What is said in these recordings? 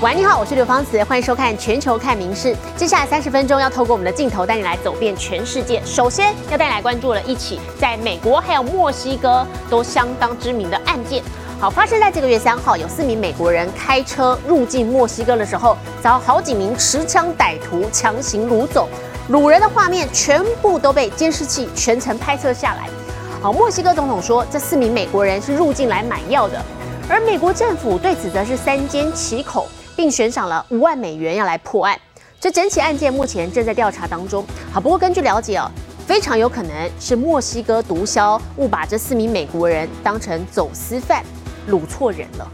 喂，你好，我是刘芳慈，欢迎收看《全球看名事》。接下来三十分钟要透过我们的镜头带你来走遍全世界。首先要带来关注了一起在美国还有墨西哥都相当知名的案件。好，发生在这个月三号，有四名美国人开车入境墨西哥的时候，遭好几名持枪歹徒强行掳走，掳人的画面全部都被监视器全程拍摄下来。好，墨西哥总统说，这四名美国人是入境来买药的，而美国政府对此则是三缄其口。并悬赏了五万美元要来破案，这整起案件目前正在调查当中。好，不过根据了解哦，非常有可能是墨西哥毒枭误把这四名美国人当成走私犯，掳错人了。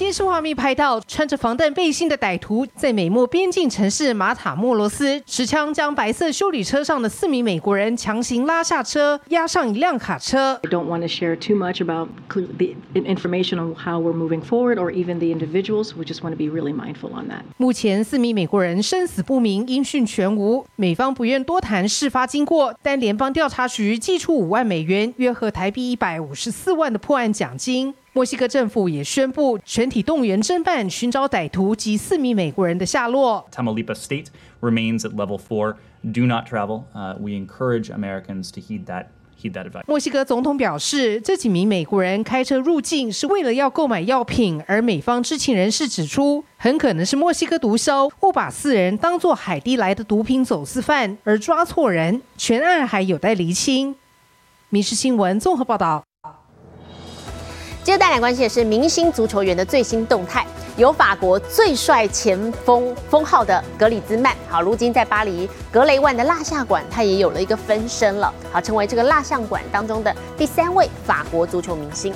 监视画面拍到穿着防弹背心的歹徒在美墨边境城市马塔莫罗斯持枪将白色修理车上的四名美国人强行拉下车，押上一辆卡车。I don't want to share too much about the information on how we're moving forward or even the individuals. We just want to be really mindful on that. 目前四名美国人生死不明，音讯全无。美方不愿多谈事发经过，但联邦调查局寄出五万美元，约合台币一百五十四万的破案奖金。墨西哥政府也宣布全体动员侦办，寻找歹徒及四名美国人的下落。Tamaulipas State remains at level four. Do not travel. We encourage Americans to heed that heed that advice. 墨西哥总统表示，这几名美国人开车入境是为了要购买药品，而美方知情人士指出，很可能是墨西哥毒枭误把四人当作海地来的毒品走私犯而抓错人，全案还有待厘清。民事新闻综合报道。接着带来关心的是明星足球员的最新动态，有法国最帅前锋封号的格里兹曼，好，如今在巴黎格雷万的蜡像馆，他也有了一个分身了，好，成为这个蜡像馆当中的第三位法国足球明星。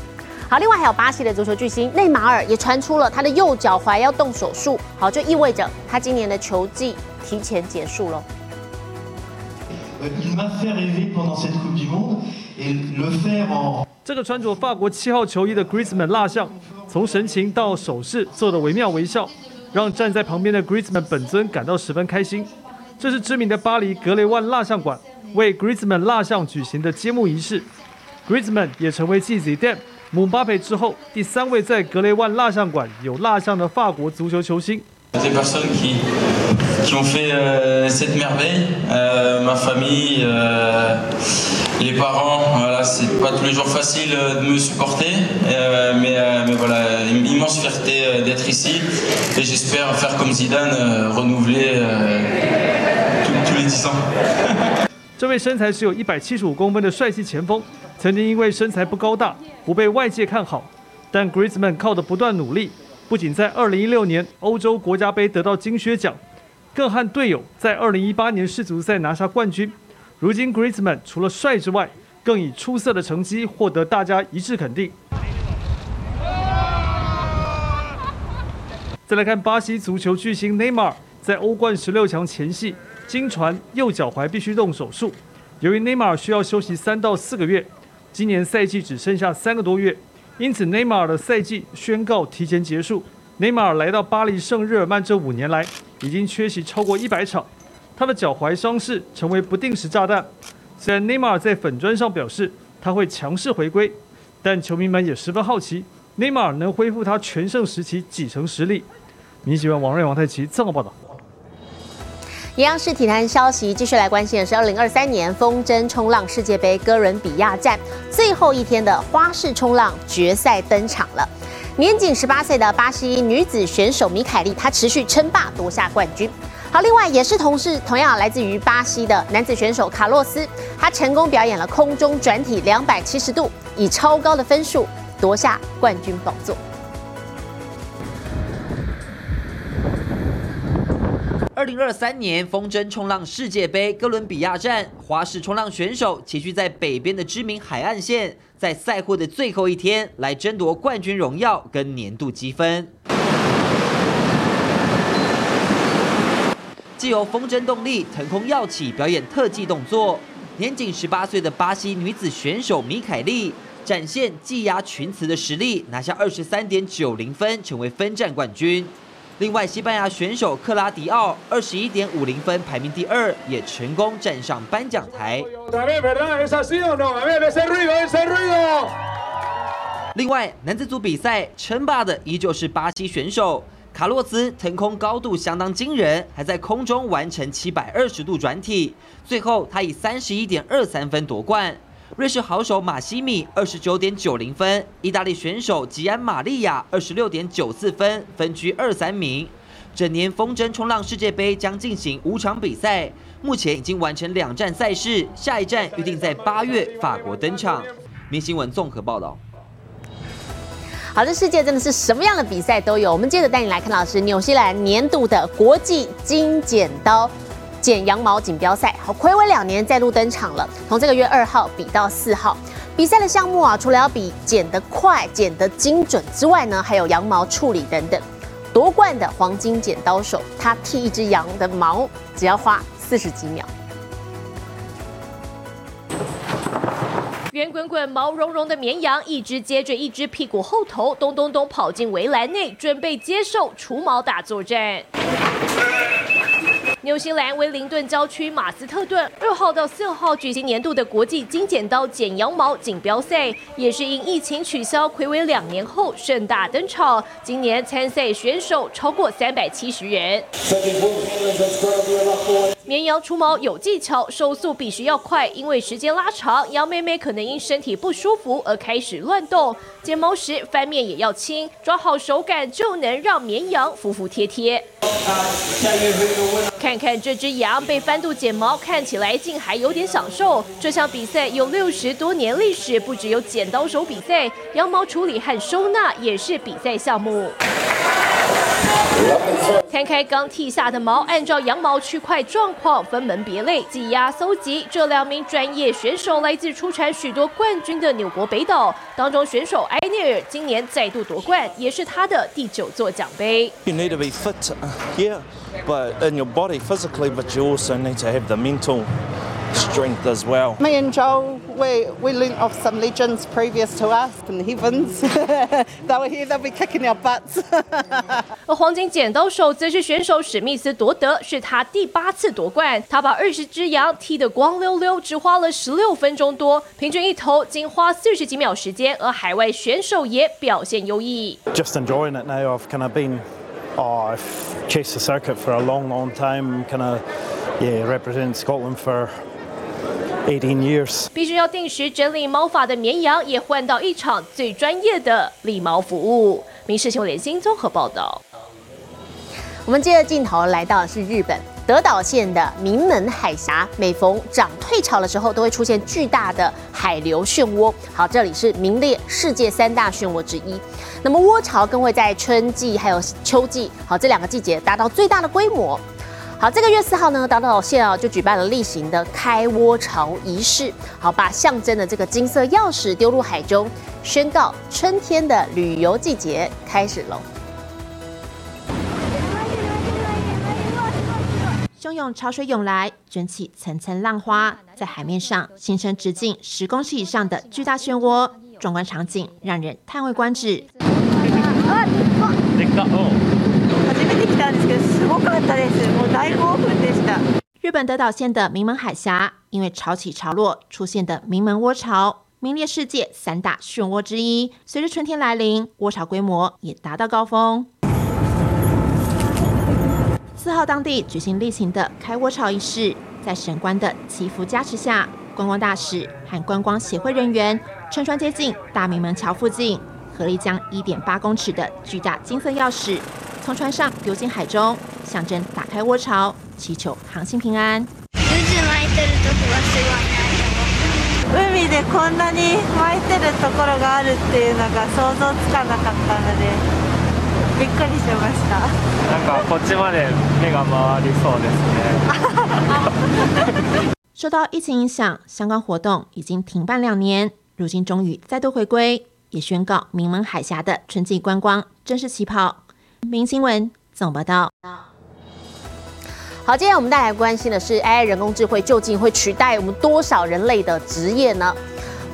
好，另外还有巴西的足球巨星内马尔也传出了他的右脚踝要动手术，好，就意味着他今年的球季提前结束了。这个穿着法国七号球衣的 Griezmann 蜡像，从神情到手势做的惟妙惟肖，让站在旁边的 Griezmann 本尊感到十分开心。这是知名的巴黎格雷万蜡像馆为 Griezmann 蜡像举行的揭幕仪式。Griezmann 也成为继 Zidane、姆巴佩之后第三位在格雷万蜡像馆有蜡像的法国足球球星。qui ont fait euh, cette merveille. Euh, ma famille, euh, les parents, voilà, c'est pas tous les jours facile de me supporter, mais, mais, voilà, une immense fierté d'être ici et j'espère faire comme Zidane, renouveler tous les 10 ans. 这位身材只有一百七十五公分的帅气前锋，曾经因为身材不高大不被外界看好，但 Griezmann 靠着不断努力，不仅在2016年欧洲国家杯得到金靴奖。更和队友在2018年世足赛拿下冠军。 如今，Griezmann 除了帅之外，更以出色的成绩获得大家一致肯定。再来看巴西足球巨星内马尔，在欧冠十六强前夕，经传右脚踝必须动手术。由于内马尔需要休息三到四个月，今年赛季只剩下三个多月，因此内马尔的赛季宣告提前结束。内马尔来到巴黎圣日耳曼这五年来。已经缺席超过一百场，他的脚踝伤势成为不定时炸弹。虽然内马尔在粉砖上表示他会强势回归，但球迷们也十分好奇，内马尔能恢复他全盛时期几成实力？你喜欢王瑞、王太奇这么报道。央视体坛消息继续来关心的是，二零二三年风筝冲浪世界杯哥伦比亚站最后一天的花式冲浪决赛登场了。年仅十八岁的巴西女子选手米凯利，她持续称霸夺下冠军。好，另外也是同事，同样来自于巴西的男子选手卡洛斯，他成功表演了空中转体两百七十度，以超高的分数夺下冠军宝座。二零二三年风筝冲浪世界杯哥伦比亚站，花式冲浪选手齐聚在北边的知名海岸线，在赛会的最后一天来争夺冠军荣耀跟年度积分。自由风筝动力腾空跃起表演特技动作，年仅十八岁的巴西女子选手米凯利展现技压群雌的实力，拿下二十三点九零分，成为分站冠军。另外，西班牙选手克拉迪奥二十一点五零分排名第二，也成功站上颁奖台。另外，男子组比赛称霸的依旧是巴西选手卡洛斯，腾空高度相当惊人，还在空中完成七百二十度转体，最后他以三十一点二三分夺冠。瑞士好手马西米二十九点九零分，意大利选手吉安玛利亚二十六点九四分，分居二三名。整年风筝冲浪世界杯将进行五场比赛，目前已经完成两站赛事，下一站预定在八月法国登场。明新闻综合报道。好，这世界真的是什么样的比赛都有。我们接着带你来看到是纽西兰年度的国际金剪刀剪羊毛锦标赛，好，暌违两年再度登场了。从这个月二号比到四号，比赛的项目啊，除了要比剪得快、剪得精准之外呢，还有羊毛处理等等。夺冠的黄金剪刀手，他剃一只羊的毛只要花四十几秒。圆滚滚、毛茸茸的绵羊，一只接着一只，屁股后头咚咚咚跑进围栏内，准备接受除毛大作战。纽西兰威灵顿郊区马斯特顿二号到四号举行年度的国际金剪刀剪羊毛锦标赛，也是因疫情取消，暌违两年后盛大登场。今年参赛选手超过三百七十人。绵羊除毛有技巧，手速必须要快，因为时间拉长，羊妹妹可能因身体不舒服而开始乱动。剪毛时翻面也要轻，抓好手感就能让绵羊服服帖帖。看看这只羊被翻肚剪毛，看起来竟还有点享受。这项比赛有六十多年历史，不只有剪刀手比赛，羊毛处理和收纳也是比赛项目。摊开刚剃下的毛，按照羊毛区块状况分门别类挤压搜集。这两名专业选手来自出产许多冠军的纽国北岛，当中选手埃涅尔今年再度夺冠，也是他的第九座奖杯。You need to be fit, uh, yeah, but in your body physically, but you also need to have the mental strength as well. Me and Joel, we, we learnt off some legends previous to us in the heavens. they were here, they'll be kicking our butts. 而黄金剪刀手则是选手史密斯夺得，是他第八次夺冠。他把二十只羊剃得光溜溜，只花了十六分钟多，平均一头仅花四十几秒时间。而海外选手也表现优异。 just enjoying it now. I've kind of been, oh, I've chased the circuit for a long, long time. Kind of, yeah, represented Scotland for 18 years. 必须要定时整理毛发的绵羊，也换到一场最专业的理毛服务。民事新闻联新综合报道。我们接着镜头来到的是日本德岛县的名门海峡，每逢涨退潮的时候，都会出现巨大的海流漩涡。好，这里是名列世界三大漩涡之一。那么涡潮更会在春季还有秋季，好这两个季节达到最大的规模。好，这个月四号呢，岛岛县啊就举办了例行的开窝潮仪式，好把象征的这个金色钥匙丢入海中，宣告春天的旅游季节开始喽。汹涌潮水涌来，卷起层层浪花，在海面上形成直径十公尺以上的巨大漩涡，壮观场景让人叹为观止。本德岛县的名门海峡，因为潮起潮落出现的名门涡潮，名列世界三大漩涡之一。随着春天来临，涡潮规模也达到高峰。四号当地举行例行的开涡潮仪式，在神官的祈福加持下，观光大使和观光协会人员乘船接近大明门桥附近，合力将1.8公尺的巨大金色钥匙从船上丢进海中，象征打开涡潮，祈求航行平安。渦巻いてるとこがすごいな海でこんなに巻いてるところがあるっていうのが想像つかなかったのでびっくりしましたなんかこっちまで目が回りそうですね。受到疫情影响，相关活动已经停办两年，如今终于再度回归，也宣告名门海峡的春季观光正式起跑。 明新闻总报道。好，今天我们带来关心的是，AI 人工智慧究竟会取代我们多少人类的职业呢？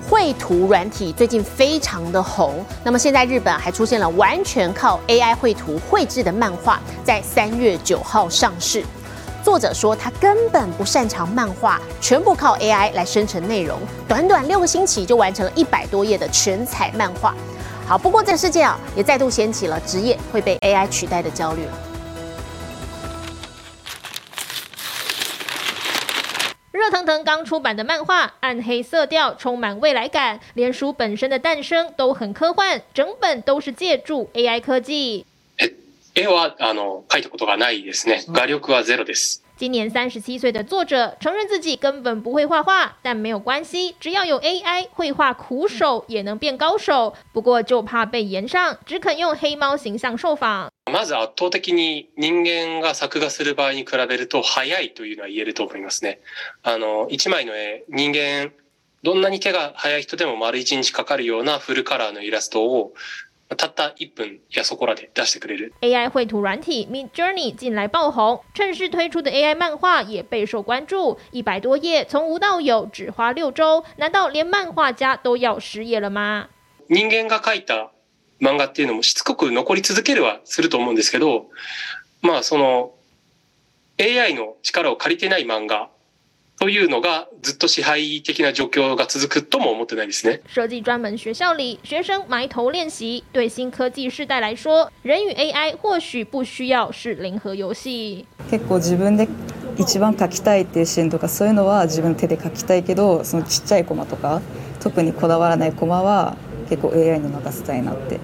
绘图软体最近非常的红，那么现在日本还出现了完全靠 AI 绘图绘制的漫画，在三月九号上市。作者说他根本不擅长漫画，全部靠 AI 来生成内容，短短六个星期就完成了一百多页的全彩漫画。好，不过这个世界啊，也再度掀起了职业会被 AI 取代的焦虑。热腾腾刚出版的漫画，暗黑色调，充满未来感，连书本身的诞生都很科幻，整本都是借助 AI 科技。絵はあの描いたことがないですね。画力はゼロです。 今年三十七岁的作者承认自己根本不会画画，但没有关系，只要有 AI，绘画苦手也能变高手。不过就怕被延上，只肯用黑猫形象受访。まず圧倒的に人間が作画する場合に比べると早いというのは言えると思いますね。あの一枚の絵、人間どんなに手が早い人でも丸一日かかるようなフルカラーのイラストを たった1分やそこらで出してくれる。AI 绘图软体 Mid Journey 近来爆红，趁势推出的 AI 漫画也备受关注。一百多页，从无到有，只花六周，难道连漫画家都要失业了吗？人間が描いた漫画っていうのもしつこく残り続けるはすると思うんですけど、まあその AI の力を借りてない漫画。というのがずっと支配的な状況が続くとも思ってないですね。设计专门学校里，学生埋头练习。对新科技世代来说，人与 AI 或许不需要是零和游戏。結構自分で一番書きたいっていうシーンとかそういうのは自分手で書きたいけど、そのちっちゃいコマとか特にこだわらないコマは結構 AI に任せたいなって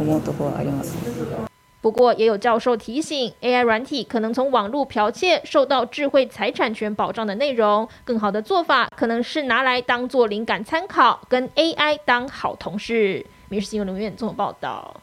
思うところはありますね。不过，也有教授提醒，AI 软体可能从网络剽窃受到智慧财产权保障的内容。更好的做法可能是拿来当做灵感参考，跟 AI 当好同事。民事新闻院综合报道。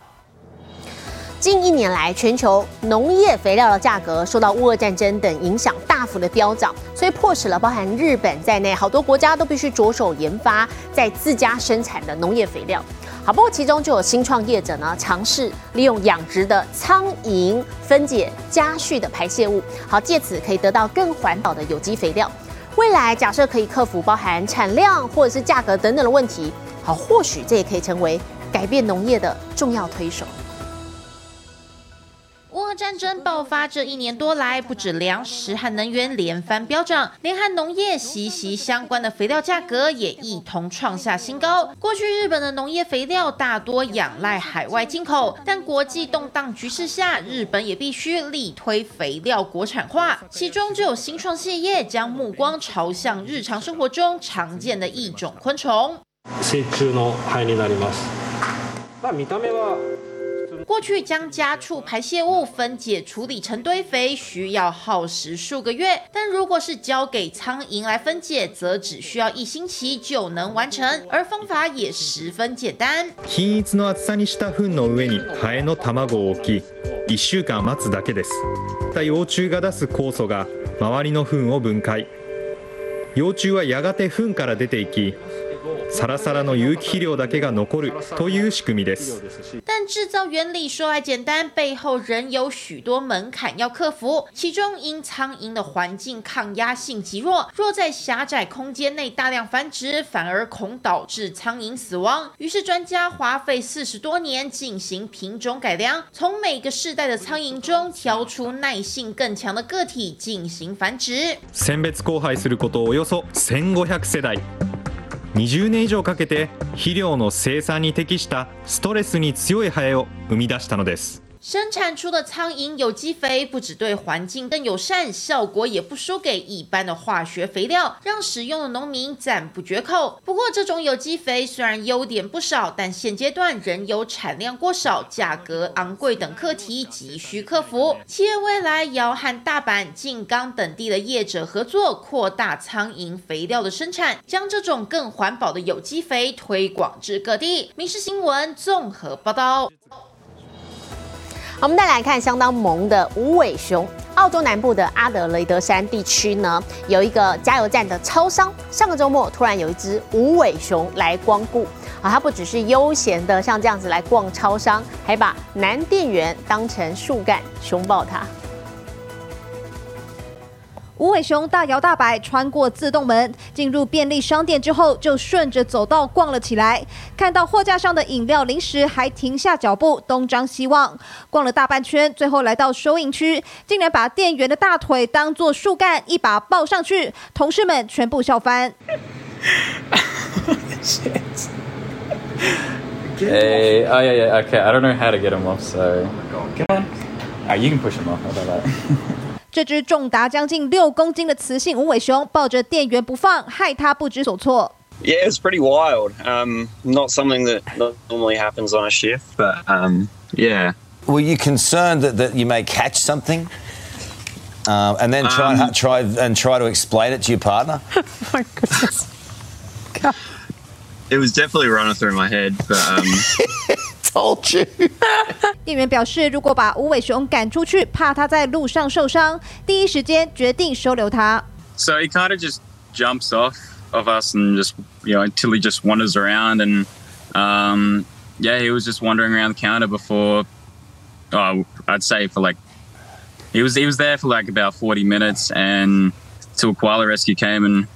近一年来，全球农业肥料的价格受到乌俄战争等影响，大幅的飙涨，所以迫使了包含日本在内好多国家都必须着手研发在自家生产的农业肥料。好，不过其中就有新创业者呢，尝试利用养殖的苍蝇分解家畜的排泄物，好，借此可以得到更环保的有机肥料。未来假设可以克服包含产量或者是价格等等的问题，好，或许这也可以成为改变农业的重要推手。战争爆发这一年多来，不止粮食和能源连番飙涨，连和农业息息相关的肥料价格也一同创下新高。过去日本的农业肥料大多仰赖海外进口，但国际动荡局势下，日本也必须力推肥料国产化。其中就有新创企业将目光朝向日常生活中常见的一种昆虫。过去将家畜排泄物分解处理成堆肥，需要耗时数个月；但如果是交给苍蝇来分解，则只需要一星期就能完成，而方法也十分简单。均一の厚さにした糞の上にハエの卵を置き、1週間待つだけです。幼虫が出す酵素が周りの糞を分解。幼虫はやがて糞から出ていき。 サラサラの有機肥料だけが残るという仕組みです。但制造原理说来简单，背后仍有许多门槛要克服。其中，因苍蝇的环境抗压性极弱，若在狭窄空间内大量繁殖，反而恐导致苍蝇死亡。于是，专家花费四十多年进行品种改良，从每个世代的苍蝇中挑出耐性更强的个体进行繁殖。選別交配することおよそ1500世代。 20年以上かけて肥料の生産に適したストレスに強いハエを生み出したのです。生产出的苍蝇有机肥不只对环境更友善，效果也不输给一般的化学肥料，让使用的农民赞不绝口。不过，这种有机肥虽然优点不少，但现阶段仍有产量过少、价格昂贵等课题急需克服。企业未来要和大阪、静冈等地的业者合作，扩大苍蝇肥料的生产，将这种更环保的有机肥推广至各地。民事新闻综合报道。我们再来看相当萌的无尾熊。澳洲南部的阿德雷德山地区呢，有一个加油站的超商，上个周末突然有一只无尾熊来光顾。啊，它不只是悠闲的像这样子来逛超商，还把男店员当成树干，熊抱它。无尾熊大摇大摆穿过自动门，进入便利商店之后，就顺着走道逛了起来。看到货架上的饮料、零食，还停下脚步东张西望。逛了大半圈，最后来到收银区，竟然把店员的大腿当做树干，一把抱上去。同事们全部笑翻。Hey, oh yeah, yeah. Okay, I don't know how to get him off, so come on. Alright, you can push him off. How about that? 这只重达将近六公斤的雌性无尾熊抱着店员不放，害他不知所措。 Yeah, it's pretty wild. Um, not something that not normally happens on a shift, but um, yeah. Were you concerned that, that you may catch something, uh, and then try and Um, try and try to explain it to your partner? my goodness. It was definitely running through my head, but um, told you. 店员表示，如果把无尾熊赶出去，怕它在路上受伤，第一时间决定收留它。 So he kind of just jumps off of us and just, you know, until he just wanders around. And um, yeah, he was just wandering around the counter before, oh, I'd say for like, he was he was there for like about 40 minutes and till koala rescue came and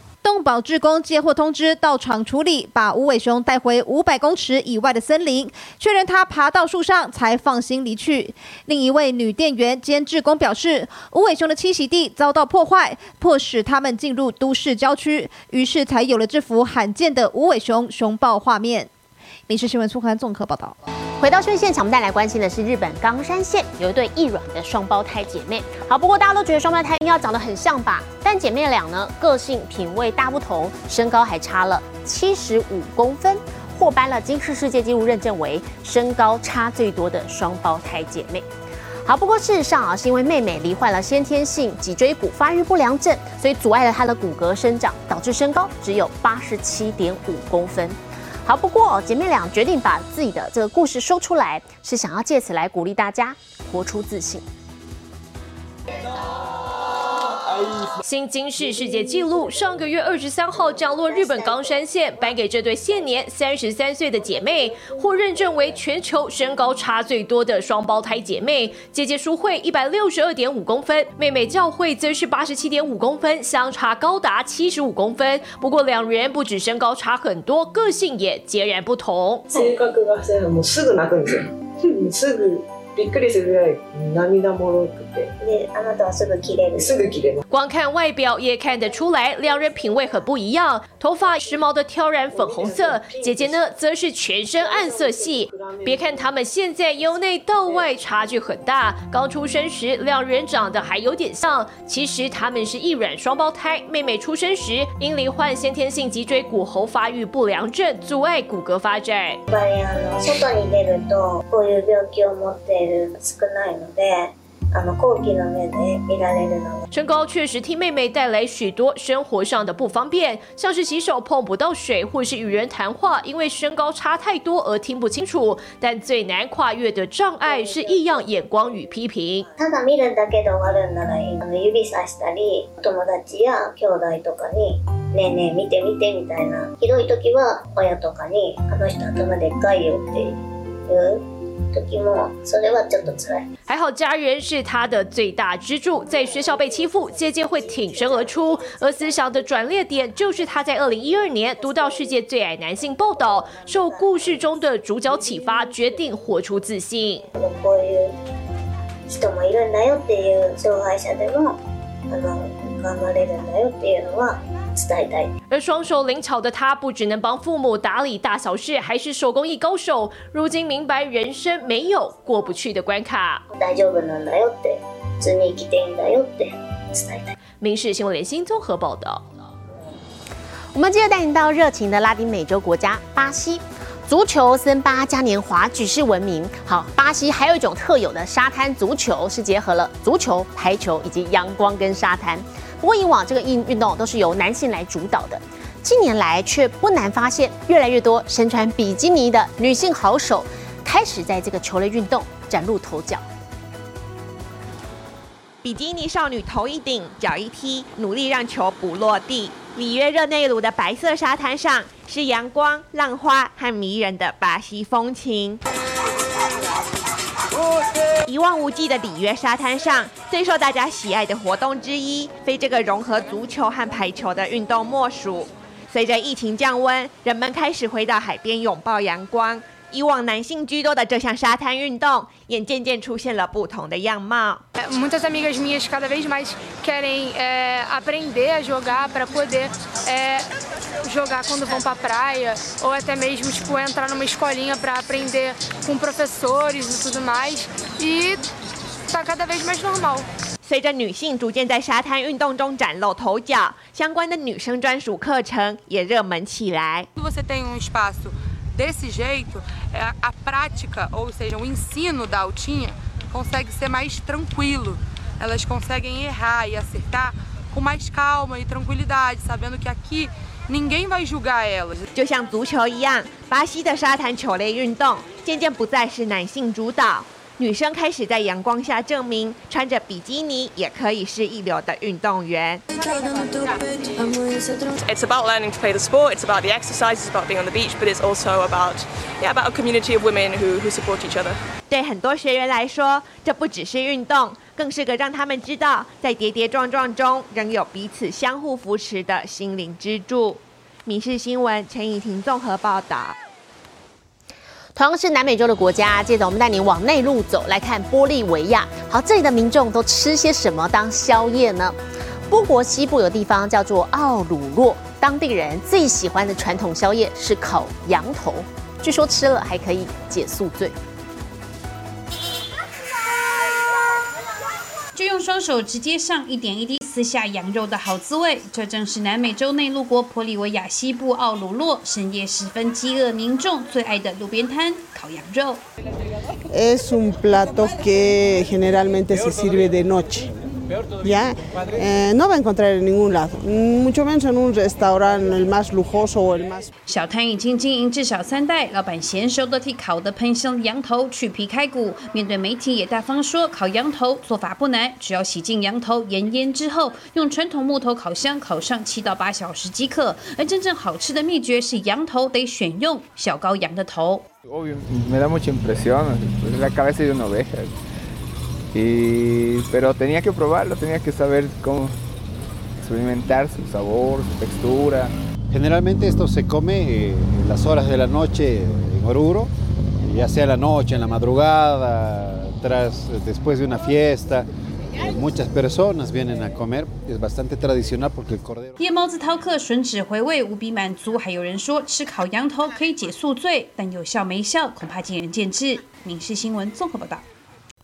保志工接获通知，到场处理，把无尾熊带回五百公尺以外的森林，确认它爬到树上，才放心离去。另一位女店员兼志工表示，无尾熊的栖息地遭到破坏，迫使他们进入都市郊区，于是才有了这幅罕见的无尾熊熊抱画面。民事新闻苏涵综合报道。回到新闻现场，我们带来关心的是日本冈山县有一对异卵的双胞胎姐妹。好，不过大家都觉得双胞胎应该要长得很像吧？但姐妹俩呢，个性品味大不同，身高还差了七十五公分，获颁了金氏世界纪录认证为身高差最多的双胞胎姐妹。好，不过事实上啊，是因为妹妹罹患了先天性脊椎骨发育不良症，所以阻碍了她的骨骼生长，导致身高只有八十七点五公分。好，不过姐妹俩决定把自己的这个故事说出来，是想要借此来鼓励大家活出自信。新金氏世界纪录上个月二十三号降落日本冈山县，颁给这对现年三十三岁的姐妹，获认证为全球身高差最多的双胞胎姐妹。姐姐淑慧一百六十二点五公分，妹妹教慧则是八十七点五公分，相差高达七十五公分。不过两人不止身高差很多，个性也截然不同。性格がそうもうすぐ泣くんですよ。すぐびっくりするぐらい涙もろく て。で、あなたはすぐ切れる。すぐ切れます。光看外表也看得出来，两人品味很不一样。头发时髦的挑染粉红色，姐姐呢则是全身暗色系。别看他们现在由内到外差距很大，刚出生时两人长得还有点像，其实他们是异卵双胞胎。妹妹出生时因罹患先天性脊椎骨骺发育不良症，阻碍骨骼发展。やっぱりあの外に出るとこういう病気を持っている少ないので あの後期の目で見られるので身高确实替妹妹带来许多生活上的不方便，像是洗手碰不到水，或是与人谈话因为身高差太多而听不清楚。但最难跨越的障碍是异样眼光与批评。ただ見るだけで終わるんならいいあの指さしたり友達や兄弟とかに「ねえねえ見て見て」みたいなひどい時は親とかに「あの人頭でっかいよ」っていう 時もそれはちょっと辛い。还好家人是她的最大支柱，在学校被欺负，姐姐会挺身而出。而思想的转捩点就是她在二零一二年读到世界最矮男性报道，受故事中的主角启发，决定活出自信。 こういう人もいるんだよっていう障害者でもあの頑張れるんだよっていうのは伝えたい。而双手灵巧的她，不只能帮父母打理大小事，还是手工艺高手。如今明白人生没有过不去的关卡。大丈夫なんだよって普通に生きていいんだよって伝えたい。民事新闻联新综合报道。我们接着带您到热情的拉丁美洲国家巴西，足球森巴嘉年华举世闻名。好，巴西还有一种特有的沙滩足球，是结合了足球、排球以及阳光跟沙滩。 不过以往这个运运动都是由男性来主导的，近年来却不难发现，越来越多身穿比基尼的女性好手开始在这个球类运动崭露头角。比基尼少女头一顶，脚一踢，努力让球不落地。里约热内卢的白色沙滩上，是阳光、浪花和迷人的巴西风情。一望无际的里约沙滩上，最受大家喜爱的活动之一，非这个融合足球和排球的运动莫属。随着疫情降温，人们开始回到海边拥抱阳光。以往男性居多的这项沙滩运动，也渐渐出现了不同的样貌。jogar quando vão para a praia, ou até mesmo tipo entrar numa escolinha para aprender com professores e tudo mais. E tá cada vez mais normal. 随着女性逐渐在沙滩运动中崭露头角，相关的女生专属课程也热门起来。 Quando você tem um espaço desse jeito, é, a prática, ou seja, o ensino da altinha, consegue ser mais tranquilo. Elas conseguem errar e acertar com mais calma e tranquilidade, sabendo que aqui ninguém vai julgar elas. 就像足球一样，巴西的沙滩球类运动渐渐不再是男性主导，女生开始在阳光下证明，穿着比基尼也可以是一流的运动员。It's about learning to play the sport. It's about the exercise. It's about being on the beach. But it's also about yeah, about a community of women who who support each other. 对很多学员来说，这不只是运动，更是个让他们知道，在跌跌撞撞中仍有彼此相互扶持的心灵支柱。民事新闻陈以婷综合报道。同样是南美洲的国家，接着我们带您往内陆走，来看玻利维亚。好，这里的民众都吃些什么当宵夜呢？波国西部有地方叫做奥鲁洛，当地人最喜欢的传统宵夜是烤羊头，据说吃了还可以解宿醉。双手直接上一点一滴撕下羊肉的好滋味，这正是南美洲内陆国玻利维亚西部奥鲁洛深夜十分饥饿民众最爱的路边摊烤羊肉。¿Ya? Eh, no va a encontrar en ningún lado, mucho menos en un restaurante el más lujoso o el más... 小摊已经经营至少三代，老板娴熟地替烤得喷香的羊头去皮开骨。面对媒体也大方说，烤羊头做法不难，只要洗净羊头盐腌之后，用传统木头烤箱烤上七到八小时即可。而真正好吃的秘诀是羊头得选用小羔羊的头。Obvio, me da mucha impresión, la cabeza de una oveja. Y, pero tenía que probarlo, tenía que saber cómo experimentar su sabor, su textura. Generalmente esto se come eh, en las horas de la noche en Oruro, ya sea en la noche, en la madrugada, tras, después de una fiesta. Eh, Muchas personas vienen a comer, es bastante tradicional porque el cordero... 夜猫子饕客吮指回味，无比满足。还有人说吃烤羊头可以解宿醉，但有效没效，恐怕见仁见智。民事新闻综合报道。